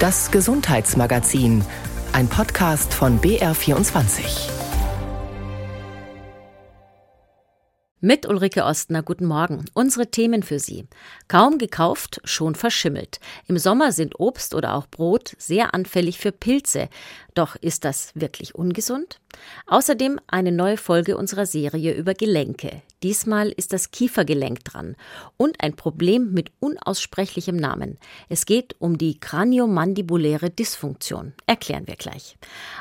Das Gesundheitsmagazin, ein Podcast von BR24. Mit Ulrike Ostner, guten Morgen. Unsere Themen für Sie. Kaum gekauft, schon verschimmelt. Im Sommer sind Obst oder auch Brot sehr anfällig für Pilze. Doch ist das wirklich ungesund? Außerdem eine neue Folge unserer Serie über Gelenke. Diesmal ist das Kiefergelenk dran und ein Problem mit unaussprechlichem Namen. Es geht um die kraniomandibuläre Dysfunktion. Erklären wir gleich.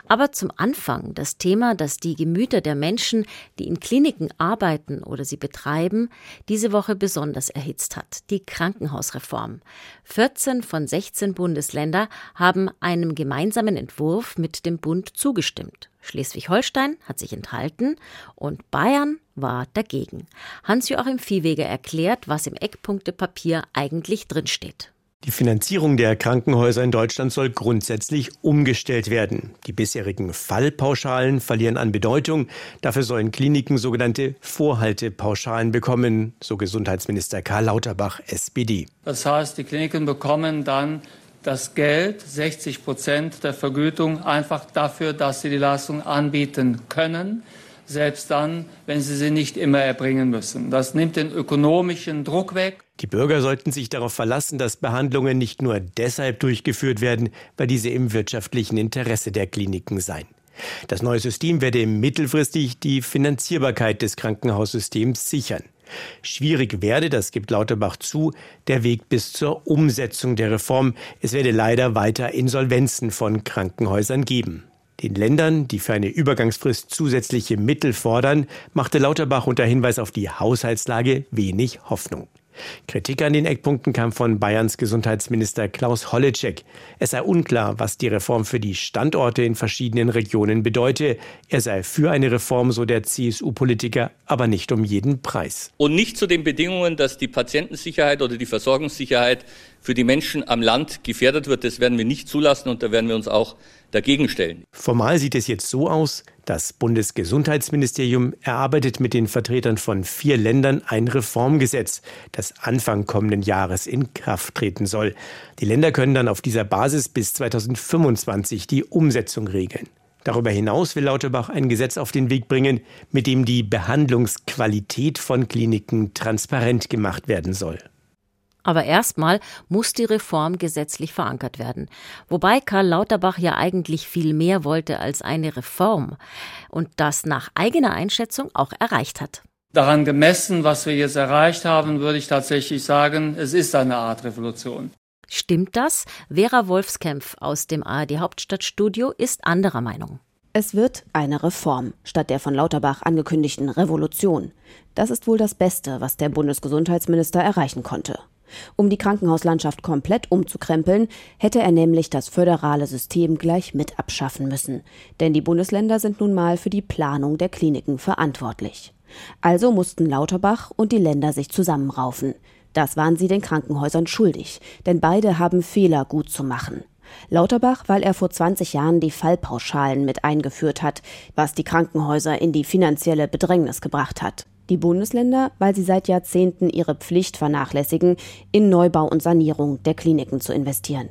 Aber zum Anfang das Thema, das die Gemüter der Menschen, die in Kliniken arbeiten oder sie betreiben, diese Woche besonders erhitzt hat. Die Krankenhausreform. 14 von 16 Bundesländer haben einem gemeinsamen Entwurf mit dem Bund zugestimmt. Schleswig-Holstein hat sich enthalten und Bayern war dagegen. Hans-Joachim Viehweger erklärt, was im Eckpunktepapier eigentlich drinsteht. Die Finanzierung der Krankenhäuser in Deutschland soll grundsätzlich umgestellt werden. Die bisherigen Fallpauschalen verlieren an Bedeutung. Dafür sollen Kliniken sogenannte Vorhaltepauschalen bekommen, so Gesundheitsminister Karl Lauterbach, SPD. Das heißt, die Kliniken bekommen dann das Geld, 60 Prozent der Vergütung, einfach dafür, dass sie die Leistung anbieten können, selbst dann, wenn sie sie nicht immer erbringen müssen. Das nimmt den ökonomischen Druck weg. Die Bürger sollten sich darauf verlassen, dass Behandlungen nicht nur deshalb durchgeführt werden, weil diese im wirtschaftlichen Interesse der Kliniken seien. Das neue System werde mittelfristig die Finanzierbarkeit des Krankenhaussystems sichern. Schwierig werde, das gibt Lauterbach zu, der Weg bis zur Umsetzung der Reform. Es werde leider weiter Insolvenzen von Krankenhäusern geben. Den Ländern, die für eine Übergangsfrist zusätzliche Mittel fordern, machte Lauterbach unter Hinweis auf die Haushaltslage wenig Hoffnung. Kritik an den Eckpunkten kam von Bayerns Gesundheitsminister Klaus Holleczek. Es sei unklar, was die Reform für die Standorte in verschiedenen Regionen bedeute. Er sei für eine Reform, so der CSU-Politiker, aber nicht um jeden Preis. Und nicht zu den Bedingungen, dass die Patientensicherheit oder die Versorgungssicherheit für die Menschen am Land gefährdet wird. Das werden wir nicht zulassen und da werden wir uns auch dagegen stellen. Formal sieht es jetzt so aus, das Bundesgesundheitsministerium erarbeitet mit den Vertretern von vier Ländern ein Reformgesetz, das Anfang kommenden Jahres in Kraft treten soll. Die Länder können dann auf dieser Basis bis 2025 die Umsetzung regeln. Darüber hinaus will Lauterbach ein Gesetz auf den Weg bringen, mit dem die Behandlungsqualität von Kliniken transparent gemacht werden soll. Aber erstmal muss die Reform gesetzlich verankert werden. Wobei Karl Lauterbach ja eigentlich viel mehr wollte als eine Reform und das nach eigener Einschätzung auch erreicht hat. Daran gemessen, was wir jetzt erreicht haben, würde ich tatsächlich sagen, es ist eine Art Revolution. Stimmt das? Vera Wolfskämpf aus dem ARD Hauptstadtstudio ist anderer Meinung. Es wird eine Reform statt der von Lauterbach angekündigten Revolution. Das ist wohl das Beste, was der Bundesgesundheitsminister erreichen konnte. Um die Krankenhauslandschaft komplett umzukrempeln, hätte er nämlich das föderale System gleich mit abschaffen müssen. Denn die Bundesländer sind nun mal für die Planung der Kliniken verantwortlich. Also mussten Lauterbach und die Länder sich zusammenraufen. Das waren sie den Krankenhäusern schuldig, denn beide haben Fehler gut zu machen. Lauterbach, weil er vor 20 Jahren die Fallpauschalen mit eingeführt hat, was die Krankenhäuser in die finanzielle Bedrängnis gebracht hat die Bundesländer, weil sie seit Jahrzehnten ihre Pflicht vernachlässigen, in Neubau und Sanierung der Kliniken zu investieren.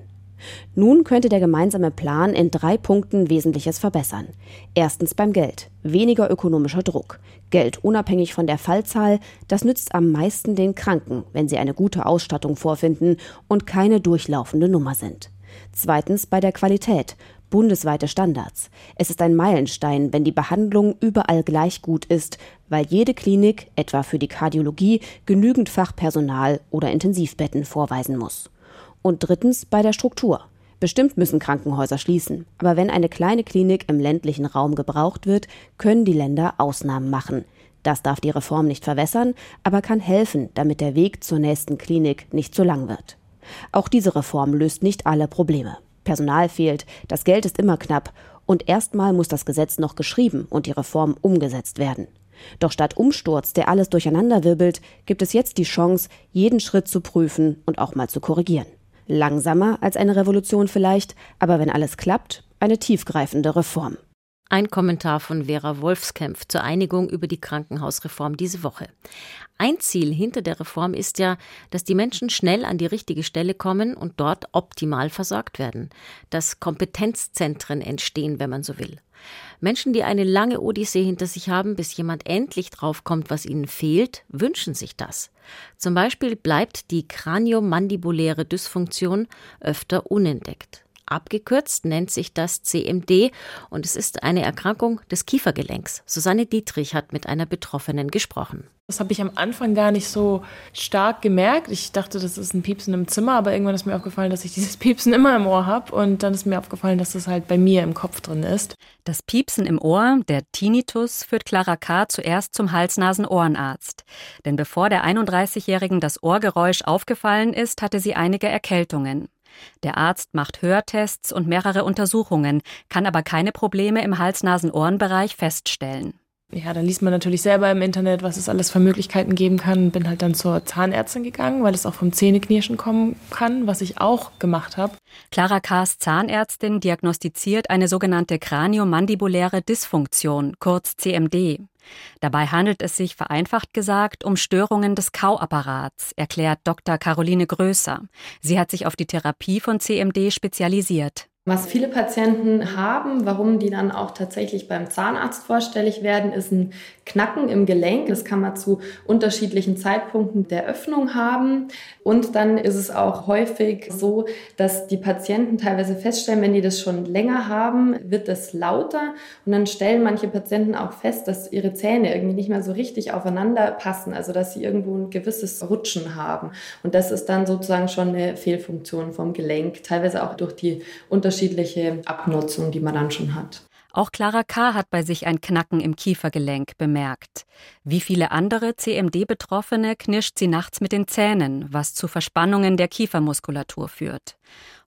Nun könnte der gemeinsame Plan in drei Punkten Wesentliches verbessern. Erstens beim Geld. Weniger ökonomischer Druck. Geld unabhängig von der Fallzahl, das nützt am meisten den Kranken, wenn sie eine gute Ausstattung vorfinden und keine durchlaufende Nummer sind. Zweitens bei der Qualität bundesweite Standards. Es ist ein Meilenstein, wenn die Behandlung überall gleich gut ist, weil jede Klinik, etwa für die Kardiologie, genügend Fachpersonal oder Intensivbetten vorweisen muss. Und drittens bei der Struktur. Bestimmt müssen Krankenhäuser schließen, aber wenn eine kleine Klinik im ländlichen Raum gebraucht wird, können die Länder Ausnahmen machen. Das darf die Reform nicht verwässern, aber kann helfen, damit der Weg zur nächsten Klinik nicht zu lang wird. Auch diese Reform löst nicht alle Probleme. Personal fehlt, das Geld ist immer knapp und erstmal muss das Gesetz noch geschrieben und die Reform umgesetzt werden. Doch statt Umsturz, der alles durcheinanderwirbelt, gibt es jetzt die Chance, jeden Schritt zu prüfen und auch mal zu korrigieren. Langsamer als eine Revolution vielleicht, aber wenn alles klappt, eine tiefgreifende Reform. Ein Kommentar von Vera Wolfskämpf zur Einigung über die Krankenhausreform diese Woche. Ein Ziel hinter der Reform ist ja, dass die Menschen schnell an die richtige Stelle kommen und dort optimal versorgt werden, dass Kompetenzzentren entstehen, wenn man so will. Menschen, die eine lange Odyssee hinter sich haben, bis jemand endlich draufkommt, was ihnen fehlt, wünschen sich das. Zum Beispiel bleibt die kraniomandibuläre Dysfunktion öfter unentdeckt. Abgekürzt nennt sich das CMD und es ist eine Erkrankung des Kiefergelenks. Susanne Dietrich hat mit einer Betroffenen gesprochen. Das habe ich am Anfang gar nicht so stark gemerkt. Ich dachte, das ist ein Piepsen im Zimmer, aber irgendwann ist mir aufgefallen, dass ich dieses Piepsen immer im Ohr habe. Und dann ist mir aufgefallen, dass das halt bei mir im Kopf drin ist. Das Piepsen im Ohr, der Tinnitus, führt Clara K. zuerst zum Hals-Nasen-Ohrenarzt. Denn bevor der 31-Jährigen das Ohrgeräusch aufgefallen ist, hatte sie einige Erkältungen. Der Arzt macht Hörtests und mehrere Untersuchungen, kann aber keine Probleme im Hals-Nasen-Ohren-Bereich feststellen. Ja, dann liest man natürlich selber im Internet, was es alles für Möglichkeiten geben kann. Bin halt dann zur Zahnärztin gegangen, weil es auch vom Zähneknirschen kommen kann, was ich auch gemacht habe. Clara K.'s Zahnärztin diagnostiziert eine sogenannte kraniomandibuläre Dysfunktion, kurz CMD. Dabei handelt es sich vereinfacht gesagt um Störungen des Kauapparats, erklärt Dr. Caroline Größer. Sie hat sich auf die Therapie von CMD spezialisiert. Was viele Patienten haben, warum die dann auch tatsächlich beim Zahnarzt vorstellig werden, ist ein Knacken im Gelenk. Das kann man zu unterschiedlichen Zeitpunkten der Öffnung haben. Und dann ist es auch häufig so, dass die Patienten teilweise feststellen, wenn die das schon länger haben, wird es lauter. Und dann stellen manche Patienten auch fest, dass ihre Zähne irgendwie nicht mehr so richtig aufeinander passen. Also dass sie irgendwo ein gewisses Rutschen haben. Und das ist dann sozusagen schon eine Fehlfunktion vom Gelenk. Teilweise auch durch die unterschiedlichen unterschiedliche Abnutzung, die man dann schon hat. Auch Clara K. hat bei sich ein Knacken im Kiefergelenk bemerkt. Wie viele andere CMD-Betroffene knirscht sie nachts mit den Zähnen, was zu Verspannungen der Kiefermuskulatur führt.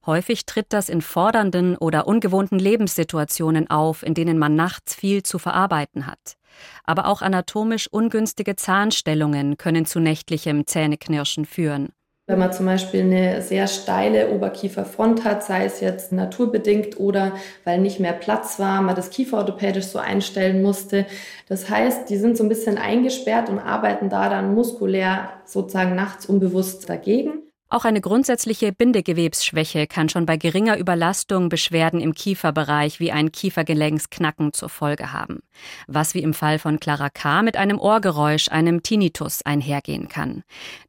Häufig tritt das in fordernden oder ungewohnten Lebenssituationen auf, in denen man nachts viel zu verarbeiten hat. Aber auch anatomisch ungünstige Zahnstellungen können zu nächtlichem Zähneknirschen führen. Wenn man zum Beispiel eine sehr steile Oberkieferfront hat, sei es jetzt naturbedingt oder weil nicht mehr Platz war, man das kieferorthopädisch so einstellen musste. Das heißt, die sind so ein bisschen eingesperrt und arbeiten da dann muskulär sozusagen nachts unbewusst dagegen. Auch eine grundsätzliche Bindegewebsschwäche kann schon bei geringer Überlastung Beschwerden im Kieferbereich wie ein Kiefergelenksknacken zur Folge haben, was wie im Fall von Clara K. mit einem Ohrgeräusch, einem Tinnitus einhergehen kann.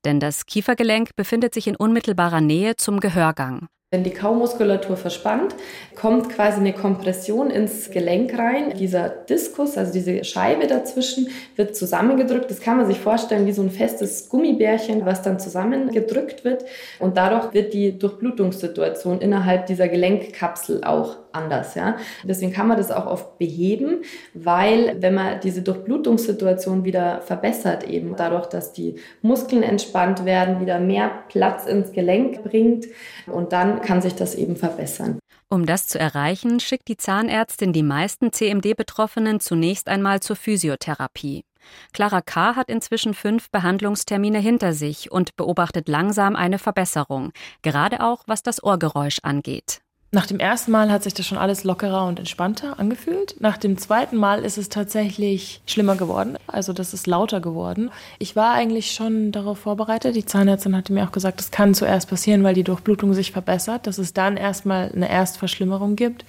Denn das Kiefergelenk befindet sich in unmittelbarer Nähe zum Gehörgang. Wenn die Kaumuskulatur verspannt, kommt quasi eine Kompression ins Gelenk rein. Dieser Diskus, also diese Scheibe dazwischen, wird zusammengedrückt. Das kann man sich vorstellen wie so ein festes Gummibärchen, was dann zusammengedrückt wird. Und dadurch wird die Durchblutungssituation innerhalb dieser Gelenkkapsel auch anders. Ja? Deswegen kann man das auch oft beheben, weil wenn man diese Durchblutungssituation wieder verbessert, eben dadurch, dass die Muskeln entspannt werden, wieder mehr Platz ins Gelenk bringt und dann kann sich das eben verbessern. Um das zu erreichen, schickt die Zahnärztin die meisten CMD-Betroffenen zunächst einmal zur Physiotherapie. Clara K. hat inzwischen fünf Behandlungstermine hinter sich und beobachtet langsam eine Verbesserung, gerade auch was das Ohrgeräusch angeht. Nach dem ersten Mal hat sich das schon alles lockerer und entspannter angefühlt. Nach dem zweiten Mal ist es tatsächlich schlimmer geworden. Also das ist lauter geworden. Ich war eigentlich schon darauf vorbereitet. Die Zahnärztin hatte mir auch gesagt, das kann zuerst passieren, weil die Durchblutung sich verbessert, dass es dann erstmal eine Erstverschlimmerung gibt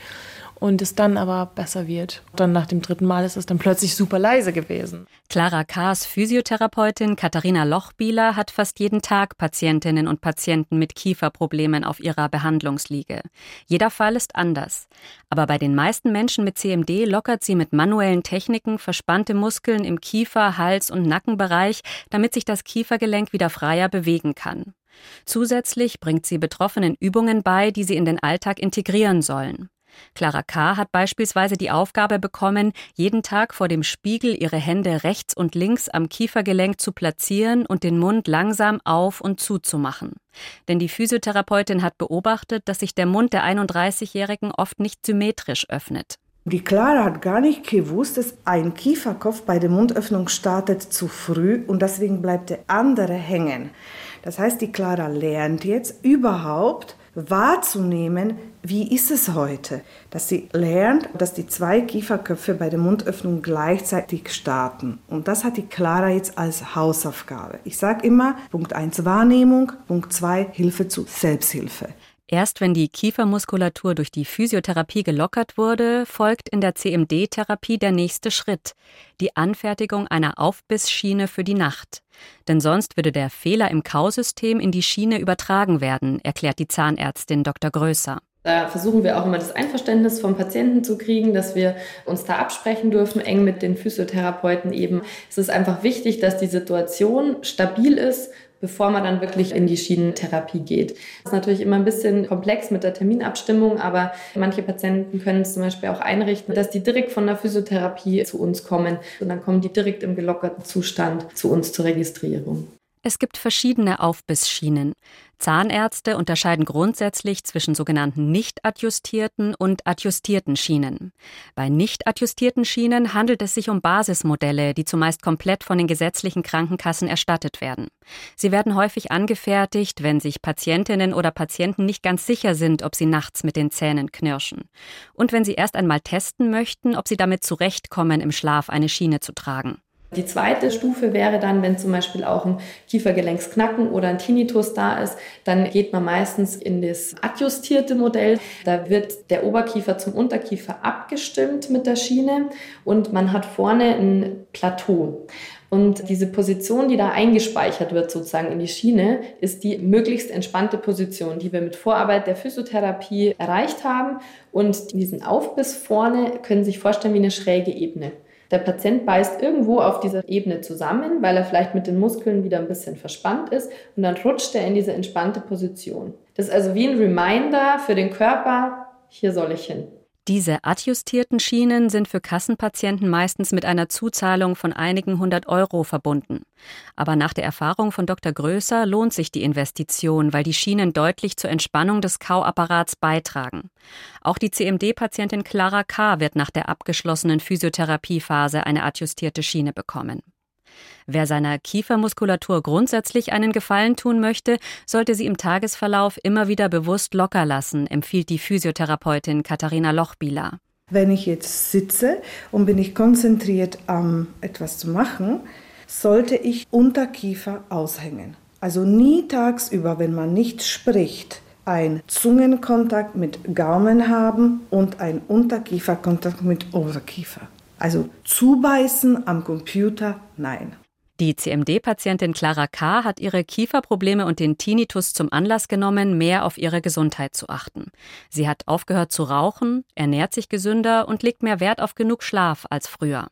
und es dann aber besser wird. Dann nach dem dritten Mal ist es dann plötzlich super leise gewesen. Clara K.'s Physiotherapeutin Katharina Lochbieler hat fast jeden Tag Patientinnen und Patienten mit Kieferproblemen auf ihrer Behandlungsliege. Jeder Fall ist anders. Aber bei den meisten Menschen mit CMD lockert sie mit manuellen Techniken verspannte Muskeln im Kiefer-, Hals- und Nackenbereich, damit sich das Kiefergelenk wieder freier bewegen kann. Zusätzlich bringt sie Betroffenen Übungen bei, die sie in den Alltag integrieren sollen. Clara K. hat beispielsweise die Aufgabe bekommen, jeden Tag vor dem Spiegel ihre Hände rechts und links am Kiefergelenk zu platzieren und den Mund langsam auf und zuzumachen. Denn die Physiotherapeutin hat beobachtet, dass sich der Mund der 31-Jährigen oft nicht symmetrisch öffnet. Die Clara hat gar nicht gewusst, dass ein Kieferkopf bei der Mundöffnung startet zu früh und deswegen bleibt der andere hängen. Das heißt, die Clara lernt jetzt überhaupt, wahrzunehmen, wie ist es heute, dass sie lernt, dass die zwei Kieferköpfe bei der Mundöffnung gleichzeitig starten. Und das hat die Clara jetzt als Hausaufgabe. Ich sage immer, Punkt 1 Wahrnehmung, Punkt 2 Hilfe zu Selbsthilfe. Erst wenn die Kiefermuskulatur durch die Physiotherapie gelockert wurde, folgt in der CMD-Therapie der nächste Schritt, die Anfertigung einer Aufbissschiene für die Nacht. Denn sonst würde der Fehler im Kausystem in die Schiene übertragen werden, erklärt die Zahnärztin Dr. Größer. Da versuchen wir auch immer das Einverständnis vom Patienten zu kriegen, dass wir uns da absprechen dürfen, eng mit den Physiotherapeuten eben. Es ist einfach wichtig, dass die Situation stabil ist bevor man dann wirklich in die Schienentherapie geht. Das ist natürlich immer ein bisschen komplex mit der Terminabstimmung, aber manche Patienten können es zum Beispiel auch einrichten, dass die direkt von der Physiotherapie zu uns kommen und dann kommen die direkt im gelockerten Zustand zu uns zur Registrierung. Es gibt verschiedene Aufbissschienen. Zahnärzte unterscheiden grundsätzlich zwischen sogenannten nicht adjustierten und adjustierten Schienen. Bei nicht adjustierten Schienen handelt es sich um Basismodelle, die zumeist komplett von den gesetzlichen Krankenkassen erstattet werden. Sie werden häufig angefertigt, wenn sich Patientinnen oder Patienten nicht ganz sicher sind, ob sie nachts mit den Zähnen knirschen. Und wenn sie erst einmal testen möchten, ob sie damit zurechtkommen, im Schlaf eine Schiene zu tragen. Die zweite Stufe wäre dann, wenn zum Beispiel auch ein Kiefergelenksknacken oder ein Tinnitus da ist, dann geht man meistens in das adjustierte Modell. Da wird der Oberkiefer zum Unterkiefer abgestimmt mit der Schiene und man hat vorne ein Plateau. Und diese Position, die da eingespeichert wird sozusagen in die Schiene, ist die möglichst entspannte Position, die wir mit Vorarbeit der Physiotherapie erreicht haben. Und diesen Aufbiss vorne können Sie sich vorstellen wie eine schräge Ebene. Der Patient beißt irgendwo auf dieser Ebene zusammen, weil er vielleicht mit den Muskeln wieder ein bisschen verspannt ist und dann rutscht er in diese entspannte Position. Das ist also wie ein Reminder für den Körper, hier soll ich hin. Diese adjustierten Schienen sind für Kassenpatienten meistens mit einer Zuzahlung von einigen hundert Euro verbunden. Aber nach der Erfahrung von Dr. Größer lohnt sich die Investition, weil die Schienen deutlich zur Entspannung des Kauapparats beitragen. Auch die CMD-Patientin Clara K. wird nach der abgeschlossenen Physiotherapiephase eine adjustierte Schiene bekommen. Wer seiner Kiefermuskulatur grundsätzlich einen Gefallen tun möchte, sollte sie im Tagesverlauf immer wieder bewusst locker lassen, empfiehlt die Physiotherapeutin Katharina Lochbieler. Wenn ich jetzt sitze und bin ich konzentriert am etwas zu machen, sollte ich Unterkiefer aushängen. Also nie tagsüber, wenn man nicht spricht, ein Zungenkontakt mit Gaumen haben und ein Unterkieferkontakt mit Oberkiefer. Also zubeißen am Computer, nein. Die CMD-Patientin Clara K. hat ihre Kieferprobleme und den Tinnitus zum Anlass genommen, mehr auf ihre Gesundheit zu achten. Sie hat aufgehört zu rauchen, ernährt sich gesünder und legt mehr Wert auf genug Schlaf als früher.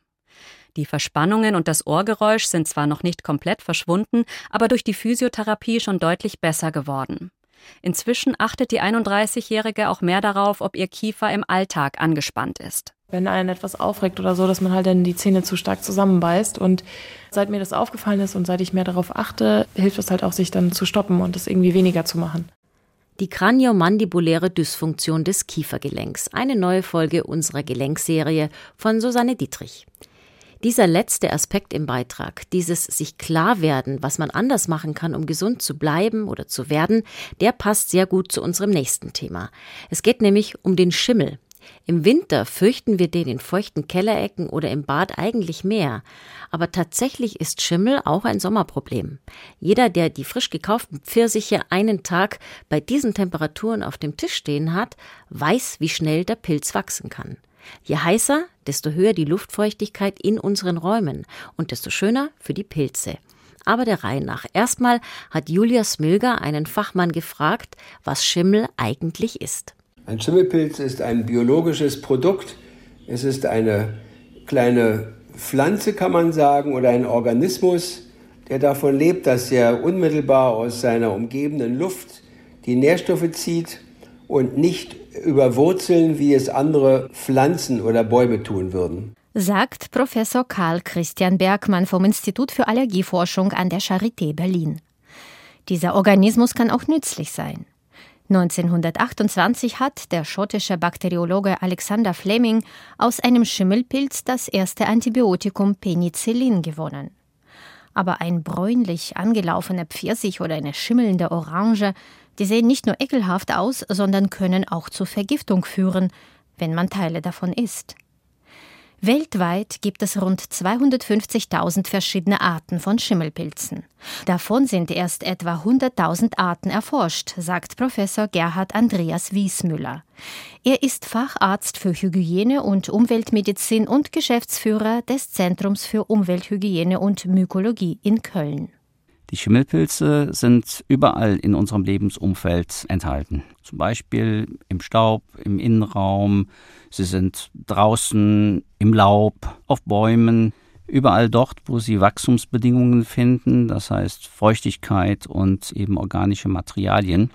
Die Verspannungen und das Ohrgeräusch sind zwar noch nicht komplett verschwunden, aber durch die Physiotherapie schon deutlich besser geworden. Inzwischen achtet die 31-Jährige auch mehr darauf, ob ihr Kiefer im Alltag angespannt ist wenn einen etwas aufregt oder so, dass man halt dann die Zähne zu stark zusammenbeißt. Und seit mir das aufgefallen ist und seit ich mehr darauf achte, hilft es halt auch, sich dann zu stoppen und das irgendwie weniger zu machen. Die kraniomandibuläre Dysfunktion des Kiefergelenks. Eine neue Folge unserer Gelenkserie von Susanne Dietrich. Dieser letzte Aspekt im Beitrag, dieses sich klar werden, was man anders machen kann, um gesund zu bleiben oder zu werden, der passt sehr gut zu unserem nächsten Thema. Es geht nämlich um den Schimmel, im Winter fürchten wir den in feuchten Kellerecken oder im Bad eigentlich mehr. Aber tatsächlich ist Schimmel auch ein Sommerproblem. Jeder, der die frisch gekauften Pfirsiche einen Tag bei diesen Temperaturen auf dem Tisch stehen hat, weiß, wie schnell der Pilz wachsen kann. Je heißer, desto höher die Luftfeuchtigkeit in unseren Räumen und desto schöner für die Pilze. Aber der Reihe nach. Erstmal hat Julia Smilger einen Fachmann gefragt, was Schimmel eigentlich ist. Ein Schimmelpilz ist ein biologisches Produkt. Es ist eine kleine Pflanze, kann man sagen, oder ein Organismus, der davon lebt, dass er unmittelbar aus seiner umgebenden Luft die Nährstoffe zieht und nicht über Wurzeln, wie es andere Pflanzen oder Bäume tun würden. Sagt Professor Karl Christian Bergmann vom Institut für Allergieforschung an der Charité Berlin. Dieser Organismus kann auch nützlich sein. 1928 hat der schottische Bakteriologe Alexander Fleming aus einem Schimmelpilz das erste Antibiotikum Penicillin gewonnen. Aber ein bräunlich angelaufener Pfirsich oder eine schimmelnde Orange Die sehen nicht nur ekelhaft aus, sondern können auch zur Vergiftung führen, wenn man Teile davon isst. Weltweit gibt es rund 250.000 verschiedene Arten von Schimmelpilzen. Davon sind erst etwa 100.000 Arten erforscht, sagt Professor Gerhard Andreas Wiesmüller. Er ist Facharzt für Hygiene und Umweltmedizin und Geschäftsführer des Zentrums für Umwelthygiene und Mykologie in Köln. Die Schimmelpilze sind überall in unserem Lebensumfeld enthalten. Zum Beispiel im Staub, im Innenraum, sie sind draußen im Laub, auf Bäumen, überall dort, wo sie Wachstumsbedingungen finden, das heißt Feuchtigkeit und eben organische Materialien,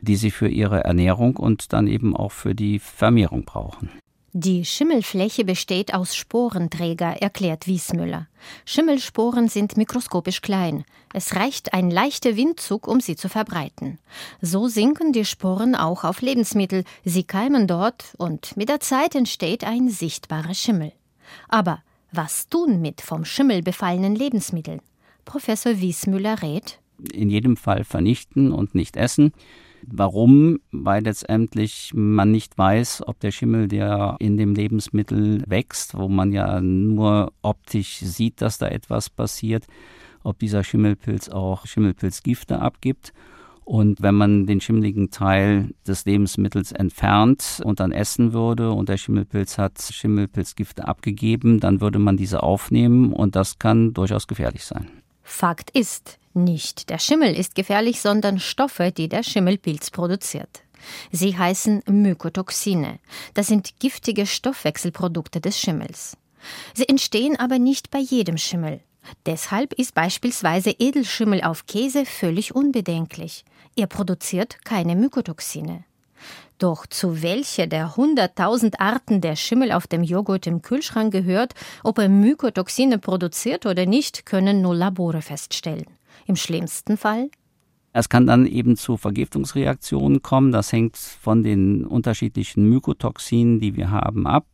die sie für ihre Ernährung und dann eben auch für die Vermehrung brauchen. Die Schimmelfläche besteht aus Sporenträger, erklärt Wiesmüller. Schimmelsporen sind mikroskopisch klein. Es reicht ein leichter Windzug, um sie zu verbreiten. So sinken die Sporen auch auf Lebensmittel. Sie keimen dort und mit der Zeit entsteht ein sichtbarer Schimmel. Aber was tun mit vom Schimmel befallenen Lebensmitteln? Professor Wiesmüller rät. In jedem Fall vernichten und nicht essen. Warum? Weil letztendlich man nicht weiß, ob der Schimmel, der in dem Lebensmittel wächst, wo man ja nur optisch sieht, dass da etwas passiert, ob dieser Schimmelpilz auch Schimmelpilzgifte abgibt. Und wenn man den schimmeligen Teil des Lebensmittels entfernt und dann essen würde und der Schimmelpilz hat Schimmelpilzgifte abgegeben, dann würde man diese aufnehmen und das kann durchaus gefährlich sein. Fakt ist, nicht der Schimmel ist gefährlich, sondern Stoffe, die der Schimmelpilz produziert. Sie heißen Mykotoxine. Das sind giftige Stoffwechselprodukte des Schimmels. Sie entstehen aber nicht bei jedem Schimmel. Deshalb ist beispielsweise Edelschimmel auf Käse völlig unbedenklich. Er produziert keine Mykotoxine. Doch zu welcher der 100.000 Arten der Schimmel auf dem Joghurt im Kühlschrank gehört, ob er Mykotoxine produziert oder nicht, können nur Labore feststellen. Im schlimmsten Fall es kann dann eben zu Vergiftungsreaktionen kommen. Das hängt von den unterschiedlichen Mykotoxinen, die wir haben, ab.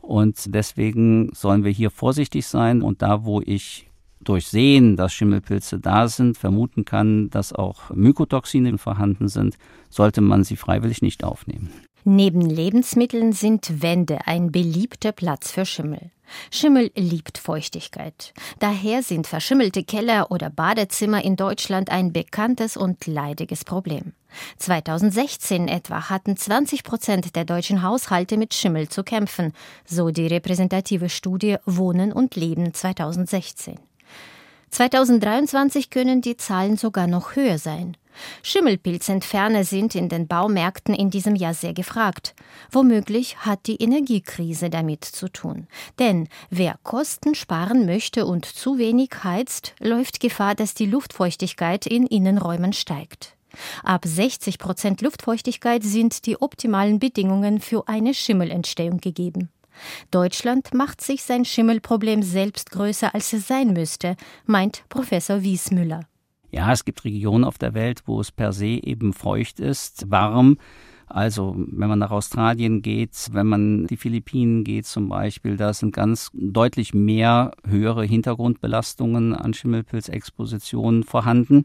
Und deswegen sollen wir hier vorsichtig sein. Und da, wo ich durch Sehen, dass Schimmelpilze da sind, vermuten kann, dass auch Mykotoxine vorhanden sind, sollte man sie freiwillig nicht aufnehmen. Neben Lebensmitteln sind Wände ein beliebter Platz für Schimmel. Schimmel liebt Feuchtigkeit. Daher sind verschimmelte Keller oder Badezimmer in Deutschland ein bekanntes und leidiges Problem. 2016 etwa hatten 20 Prozent der deutschen Haushalte mit Schimmel zu kämpfen, so die repräsentative Studie Wohnen und Leben 2016. 2023 können die Zahlen sogar noch höher sein. Schimmelpilzentferner sind in den Baumärkten in diesem Jahr sehr gefragt. Womöglich hat die Energiekrise damit zu tun. Denn wer Kosten sparen möchte und zu wenig heizt, läuft Gefahr, dass die Luftfeuchtigkeit in Innenräumen steigt. Ab 60 Prozent Luftfeuchtigkeit sind die optimalen Bedingungen für eine Schimmelentstehung gegeben. Deutschland macht sich sein Schimmelproblem selbst größer, als es sein müsste, meint Professor Wiesmüller. Ja, es gibt Regionen auf der Welt, wo es per se eben feucht ist, warm. Also wenn man nach Australien geht, wenn man die Philippinen geht zum Beispiel, da sind ganz deutlich mehr höhere Hintergrundbelastungen an Schimmelpilzexpositionen vorhanden.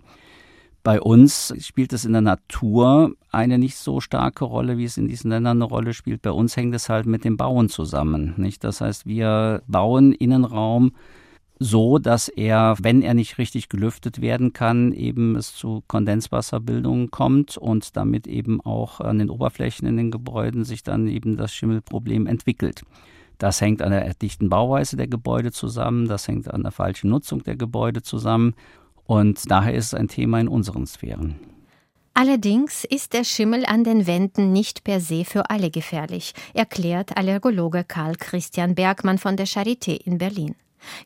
Bei uns spielt es in der Natur eine nicht so starke Rolle, wie es in diesen Ländern eine Rolle spielt. Bei uns hängt es halt mit dem Bauen zusammen. Nicht? Das heißt, wir bauen Innenraum so, dass er, wenn er nicht richtig gelüftet werden kann, eben es zu Kondenswasserbildungen kommt und damit eben auch an den Oberflächen in den Gebäuden sich dann eben das Schimmelproblem entwickelt. Das hängt an der dichten Bauweise der Gebäude zusammen, das hängt an der falschen Nutzung der Gebäude zusammen und daher ist es ein Thema in unseren Sphären. Allerdings ist der Schimmel an den Wänden nicht per se für alle gefährlich, erklärt Allergologe Karl Christian Bergmann von der Charité in Berlin.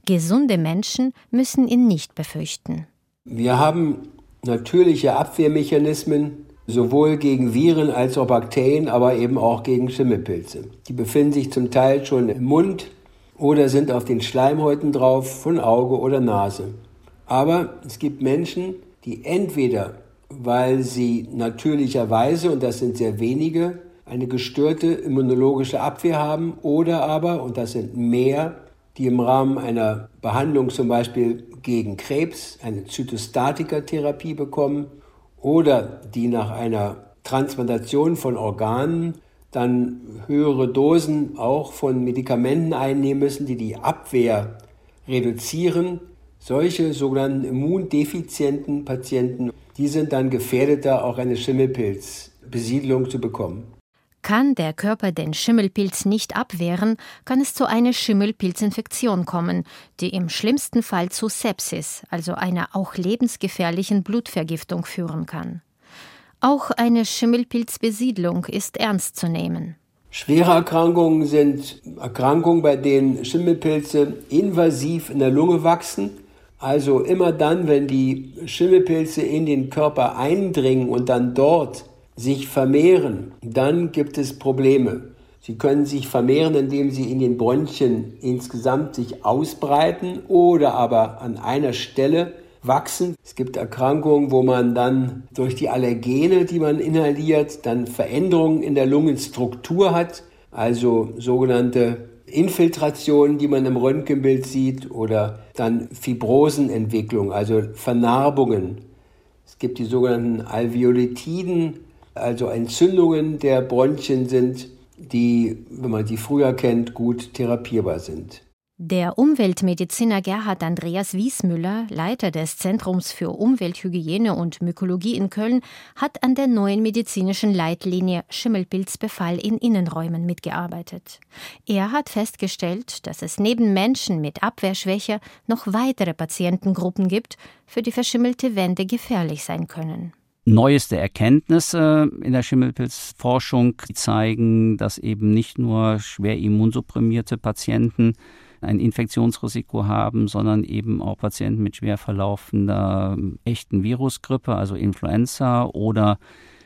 Gesunde Menschen müssen ihn nicht befürchten. Wir haben natürliche Abwehrmechanismen, sowohl gegen Viren als auch Bakterien, aber eben auch gegen Schimmelpilze. Die befinden sich zum Teil schon im Mund oder sind auf den Schleimhäuten drauf von Auge oder Nase. Aber es gibt Menschen, die entweder, weil sie natürlicherweise, und das sind sehr wenige, eine gestörte immunologische Abwehr haben oder aber, und das sind mehr, die im Rahmen einer Behandlung zum Beispiel gegen Krebs eine Zytostatika-Therapie bekommen oder die nach einer Transplantation von Organen dann höhere Dosen auch von Medikamenten einnehmen müssen, die die Abwehr reduzieren. Solche sogenannten immundefizienten Patienten, die sind dann gefährdeter, auch eine Schimmelpilzbesiedlung zu bekommen. Kann der Körper den Schimmelpilz nicht abwehren, kann es zu einer Schimmelpilzinfektion kommen, die im schlimmsten Fall zu Sepsis, also einer auch lebensgefährlichen Blutvergiftung führen kann. Auch eine Schimmelpilzbesiedlung ist ernst zu nehmen. Schwere Erkrankungen sind Erkrankungen, bei denen Schimmelpilze invasiv in der Lunge wachsen. Also immer dann, wenn die Schimmelpilze in den Körper eindringen und dann dort sich vermehren, dann gibt es Probleme. Sie können sich vermehren, indem sie in den Bronchien insgesamt sich ausbreiten oder aber an einer Stelle wachsen. Es gibt Erkrankungen, wo man dann durch die Allergene, die man inhaliert, dann Veränderungen in der Lungenstruktur hat, also sogenannte Infiltrationen, die man im Röntgenbild sieht, oder dann Fibrosenentwicklung, also Vernarbungen. Es gibt die sogenannten Alveolitiden, also Entzündungen der Bronchien sind, die, wenn man sie früher kennt, gut therapierbar sind. Der Umweltmediziner Gerhard Andreas Wiesmüller, Leiter des Zentrums für Umwelthygiene und Mykologie in Köln, hat an der neuen medizinischen Leitlinie Schimmelpilzbefall in Innenräumen mitgearbeitet. Er hat festgestellt, dass es neben Menschen mit Abwehrschwäche noch weitere Patientengruppen gibt, für die verschimmelte Wände gefährlich sein können. Neueste Erkenntnisse in der Schimmelpilzforschung zeigen, dass eben nicht nur schwer immunsupprimierte Patienten ein Infektionsrisiko haben, sondern eben auch Patienten mit schwer verlaufender echten Virusgrippe, also Influenza oder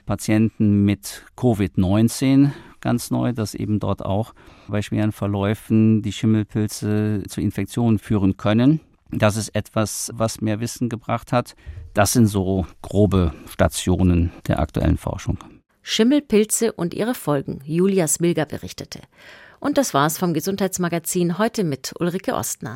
Patienten mit Covid-19 ganz neu, dass eben dort auch bei schweren Verläufen die Schimmelpilze zu Infektionen führen können. Das ist etwas, was mehr Wissen gebracht hat. Das sind so grobe Stationen der aktuellen Forschung. Schimmelpilze und ihre Folgen. Julia Smilger berichtete. Und das war's vom Gesundheitsmagazin heute mit Ulrike Ostner.